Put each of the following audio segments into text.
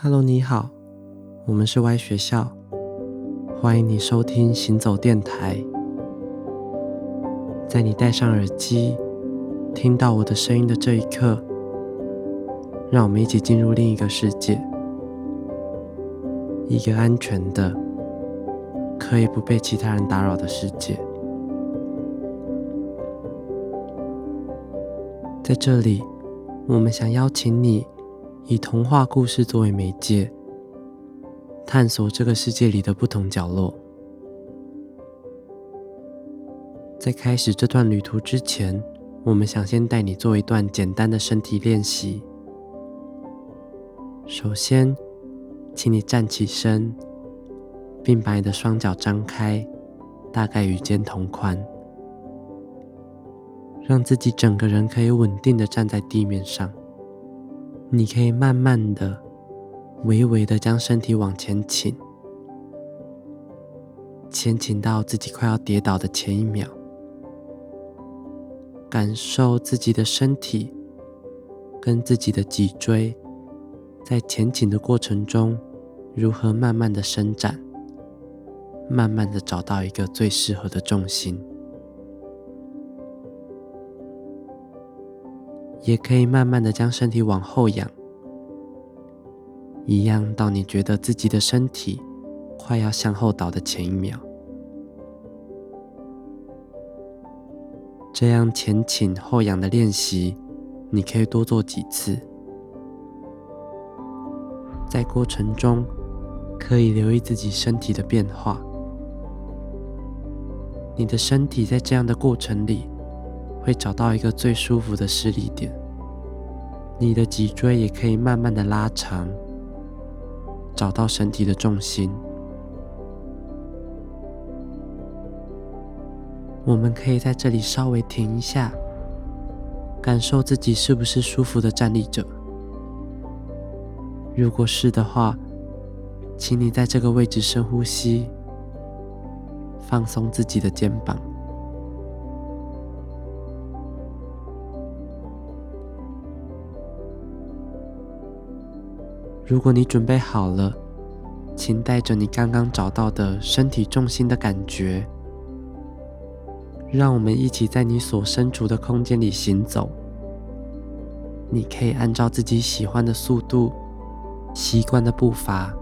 Hello，你好，我们是 Y 学校，欢迎你收听行走电台。在你戴上耳机，听到我的声音的这一刻，让我们一起进入另一个世界，一个安全的、可以不被其他人打扰的世界。在这里，我们想邀请你。以童话故事作为媒介，探索这个世界里的不同角落。在开始这段旅途之前，我们想先带你做一段简单的身体练习。首先，请你站起身，并把你的双脚张开，大概与肩同宽，让自己整个人可以稳定的站在地面上。你可以慢慢的、微微的将身体往前倾，前倾到自己快要跌倒的前一秒，感受自己的身体跟自己的脊椎在前倾的过程中如何慢慢的伸展，慢慢的找到一个最适合的重心。也可以慢慢的将身体往后仰，一样到你觉得自己的身体快要向后倒的前一秒。这样前倾后仰的练习，你可以多做几次。在过程中，可以留意自己身体的变化。你的身体在这样的过程里。会找到一个最舒服的施力点，你的脊椎也可以慢慢的拉长，找到身体的重心。我们可以在这里稍微停一下，感受自己是不是舒服的站立着。如果是的话，请你在这个位置深呼吸，放松自己的肩膀。如果你准备好了，请带着你刚刚找到的身体重心的感觉，让我们一起在你所身处的空间里行走。你可以按照自己喜欢的速度、习惯的步伐，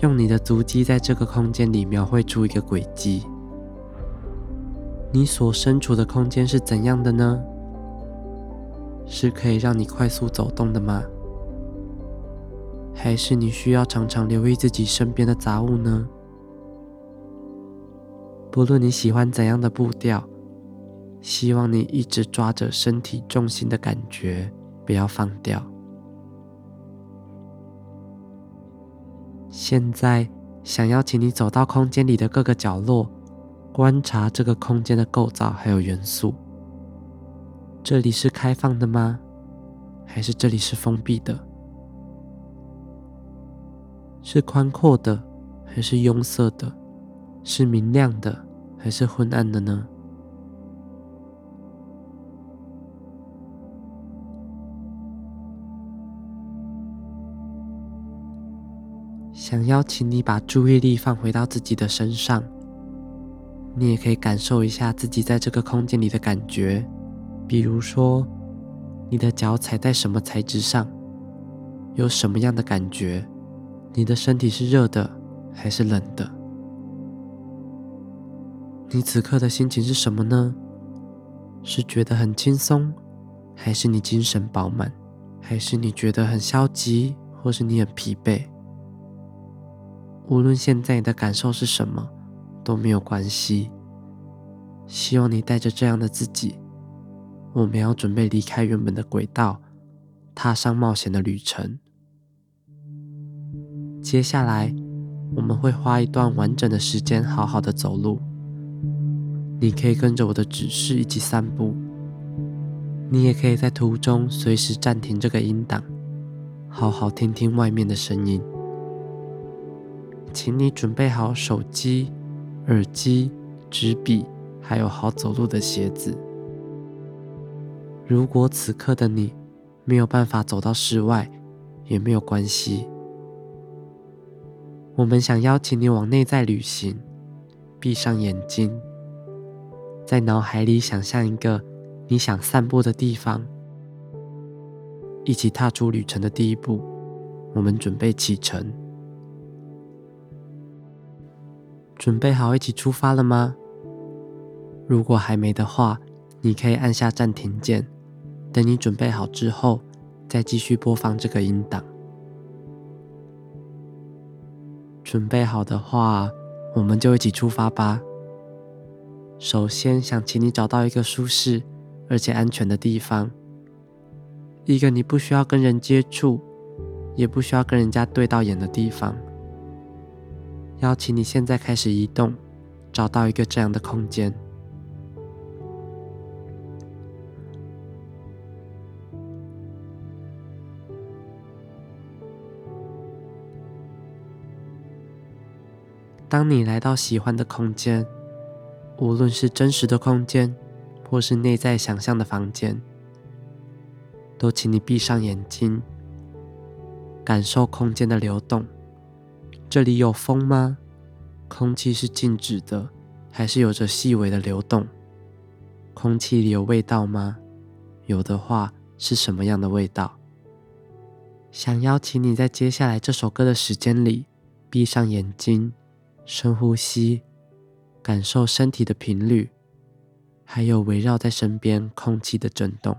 用你的足迹在这个空间里描绘出一个轨迹。你所身处的空间是怎样的呢？是可以让你快速走动的吗？还是你需要常常留意自己身边的杂物呢？不论你喜欢怎样的步调，希望你一直抓着身体重心的感觉，不要放掉。现在，想邀请你走到空间里的各个角落，观察这个空间的构造还有元素。这里是开放的吗？还是这里是封闭的？是宽阔的，还是拥塞的？是明亮的，还是昏暗的呢？想邀请你把注意力放回到自己的身上，你也可以感受一下自己在这个空间里的感觉，比如说，你的脚踩在什么材质上，有什么样的感觉？你的身体是热的还是冷的？你此刻的心情是什么呢？是觉得很轻松，还是你精神饱满，还是你觉得很消极，或是你很疲惫？无论现在你的感受是什么，都没有关系。希望你带着这样的自己，我们要准备离开原本的轨道，踏上冒险的旅程。接下来，我们会花一段完整的时间好好的走路。你可以跟着我的指示一起散步，你也可以在途中随时暂停这个音档，好好听听外面的声音。请你准备好手机、耳机、纸笔，还有好走路的鞋子。如果此刻的你没有办法走到室外，也没有关系。我们想邀请你往内在旅行，闭上眼睛，在脑海里想象一个你想散步的地方，一起踏出旅程的第一步。我们准备启程，准备好一起出发了吗？如果还没的话，你可以按下暂停键，等你准备好之后，再继续播放这个音档。准备好的话，我们就一起出发吧。首先，想请你找到一个舒适而且安全的地方，一个你不需要跟人接触，也不需要跟人家对到眼的地方。邀请你现在开始移动，找到一个这样的空间。当你来到喜欢的空间，无论是真实的空间，或是内在想象的房间，都请你闭上眼睛，感受空间的流动。这里有风吗？空气是静止的，还是有着细微的流动？空气里有味道吗？有的话，是什么样的味道？想邀请你在接下来这首歌的时间里，闭上眼睛。深呼吸，感受身体的频率，还有围绕在身边空气的震动。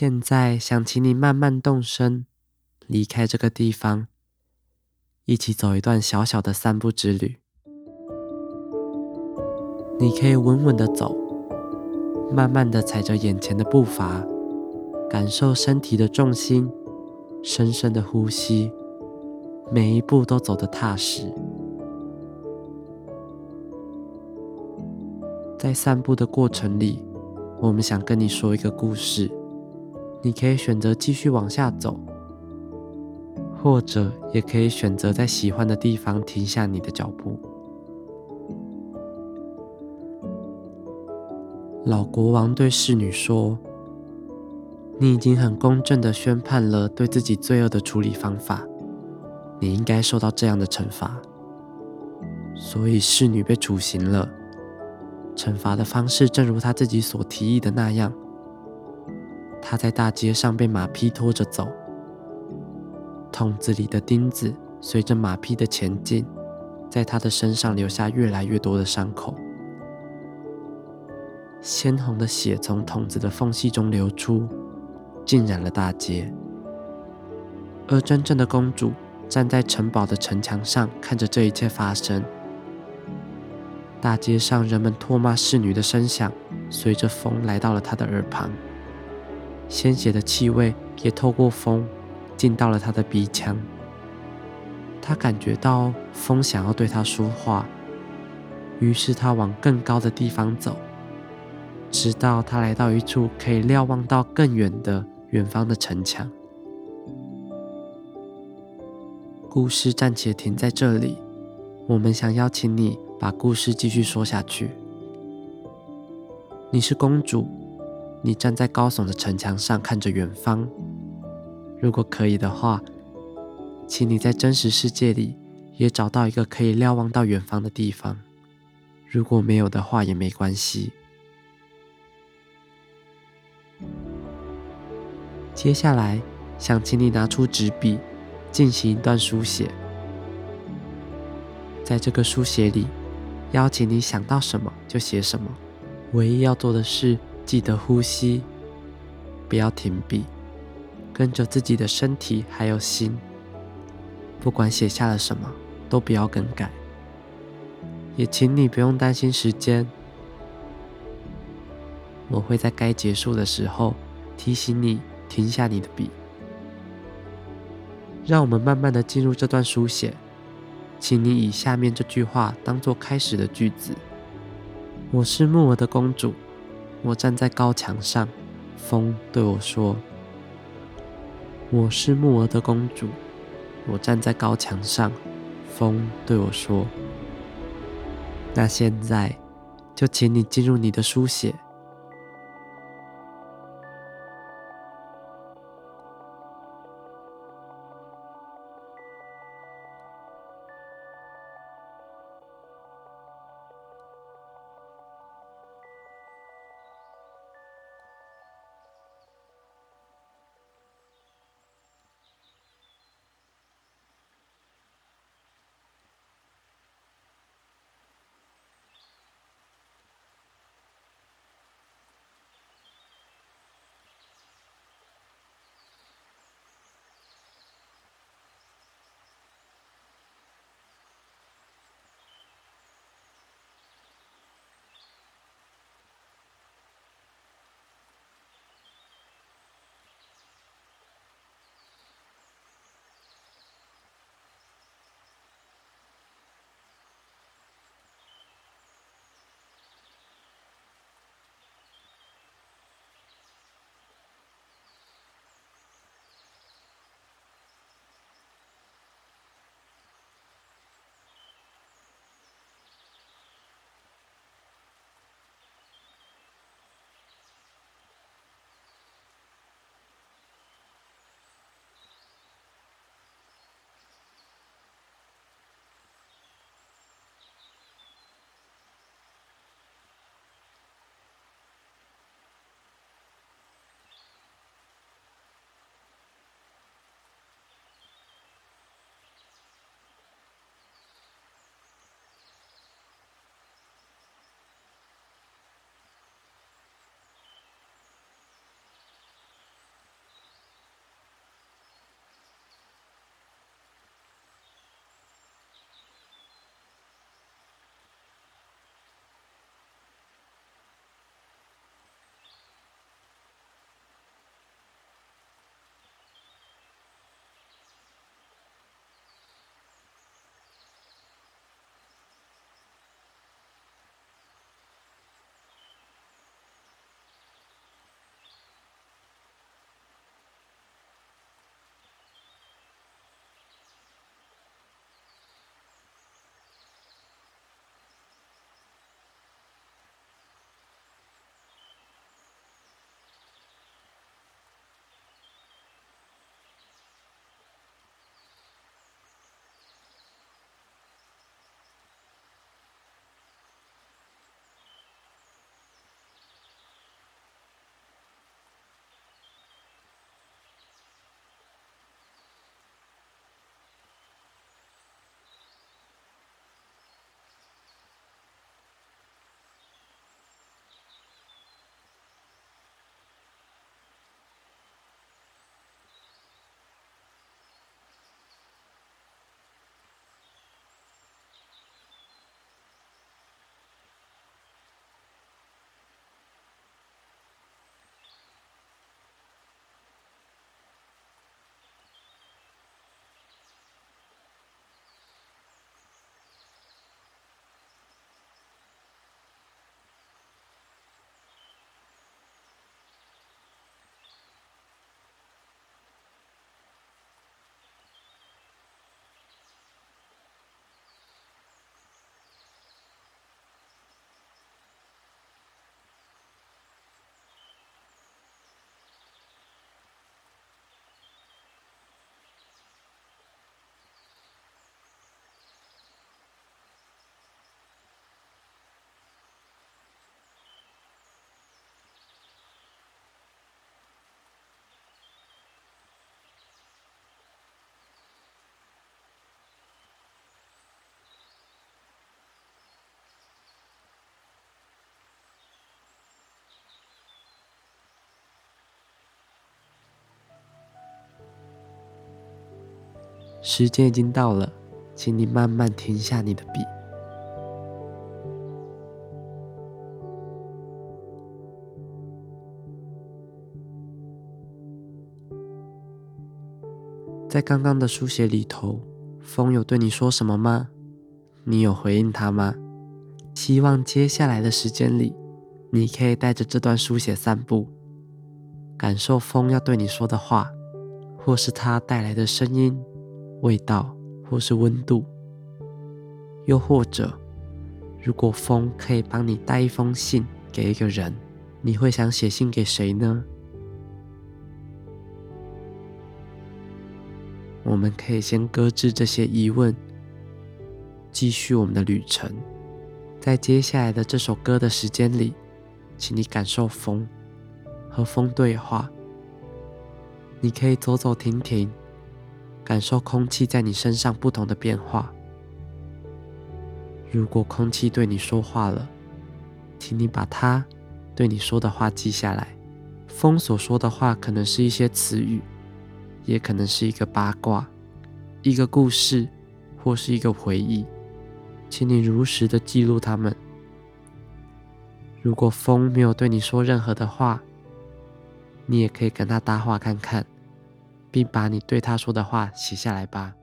现在想请你慢慢动身，离开这个地方，一起走一段小小的散步之旅。你可以稳稳的走，慢慢的踩着眼前的步伐，感受身体的重心，深深的呼吸，每一步都走得踏实。在散步的过程里，我们想跟你说一个故事。你可以选择继续往下走，或者也可以选择在喜欢的地方停下你的脚步。老国王对侍女说：“你已经很公正的宣判了对自己罪恶的处理方法，你应该受到这样的惩罚。”所以侍女被处刑了。惩罚的方式正如他自己所提议的那样，他在大街上被马匹拖着走，筒子里的钉子随着马匹的前进，在他的身上留下越来越多的伤口，鲜红的血从筒子的缝隙中流出，浸染了大街。而真正的公主站在城堡的城墙上，看着这一切发生。大街上，人们唾骂侍女的声响随着风来到了她的耳旁，鲜血的气味也透过风进到了他的鼻腔。他感觉到风想要对他说话，于是他往更高的地方走，直到他来到一处可以瞭望到更远的远方的城墙。故事暂且停在这里，我们想邀请你。把故事继续说下去。你是公主，你站在高耸的城墙上看着远方。如果可以的话，请你在真实世界里也找到一个可以瞭望到远方的地方。如果没有的话也没关系。接下来，想请你拿出纸笔，进行一段书写。在这个书写里。邀请你想到什么就写什么，唯一要做的是记得呼吸，不要停笔，跟着自己的身体还有心。不管写下了什么，都不要更改。也请你不用担心时间，我会在该结束的时候提醒你停下你的笔。让我们慢慢的进入这段书写。请你以下面这句话当做开始的句子：我是木尔的公主，我站在高墙上，风对我说：“我是木尔的公主，我站在高墙上，风对我说。”那现在，就请你进入你的书写。时间已经到了，请你慢慢停下你的笔。在刚刚的书写里头，风有对你说什么吗？你有回应他吗？希望接下来的时间里，你可以带着这段书写散步，感受风要对你说的话，或是它带来的声音、味道，或是温度。又或者，如果风可以帮你带一封信给一个人，你会想写信给谁呢？我们可以先搁置这些疑问，继续我们的旅程。在接下来的这首歌的时间里，请你感受风，和风对话。你可以走走停停，感受空气在你身上不同的变化。如果空气对你说话了，请你把它对你说的话记下来。风所说的话可能是一些词语。也可能是一个八卦，一个故事，或是一个回忆，请你如实的记录它们。如果风没有对你说任何的话，你也可以跟他搭话看看，并把你对他说的话写下来吧。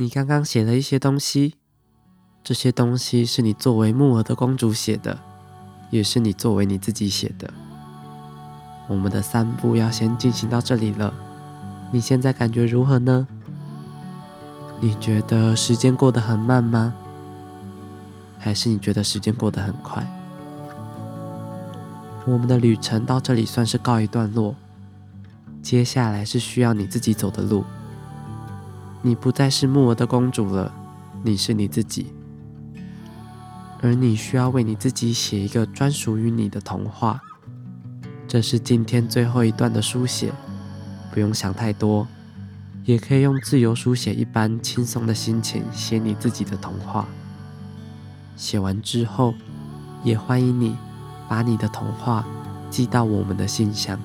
你刚刚写了一些东西，这些东西是你作为木偶的公主写的，也是你作为你自己写的。我们的散步要先进行到这里了，你现在感觉如何呢？你觉得时间过得很慢吗？还是你觉得时间过得很快？我们的旅程到这里算是告一段落，接下来是需要你自己走的路。你不再是木偶的公主了，你是你自己，而你需要为你自己写一个专属于你的童话。这是今天最后一段的书写，不用想太多，也可以用自由书写一般轻松的心情写你自己的童话。写完之后，也欢迎你把你的童话寄到我们的信箱。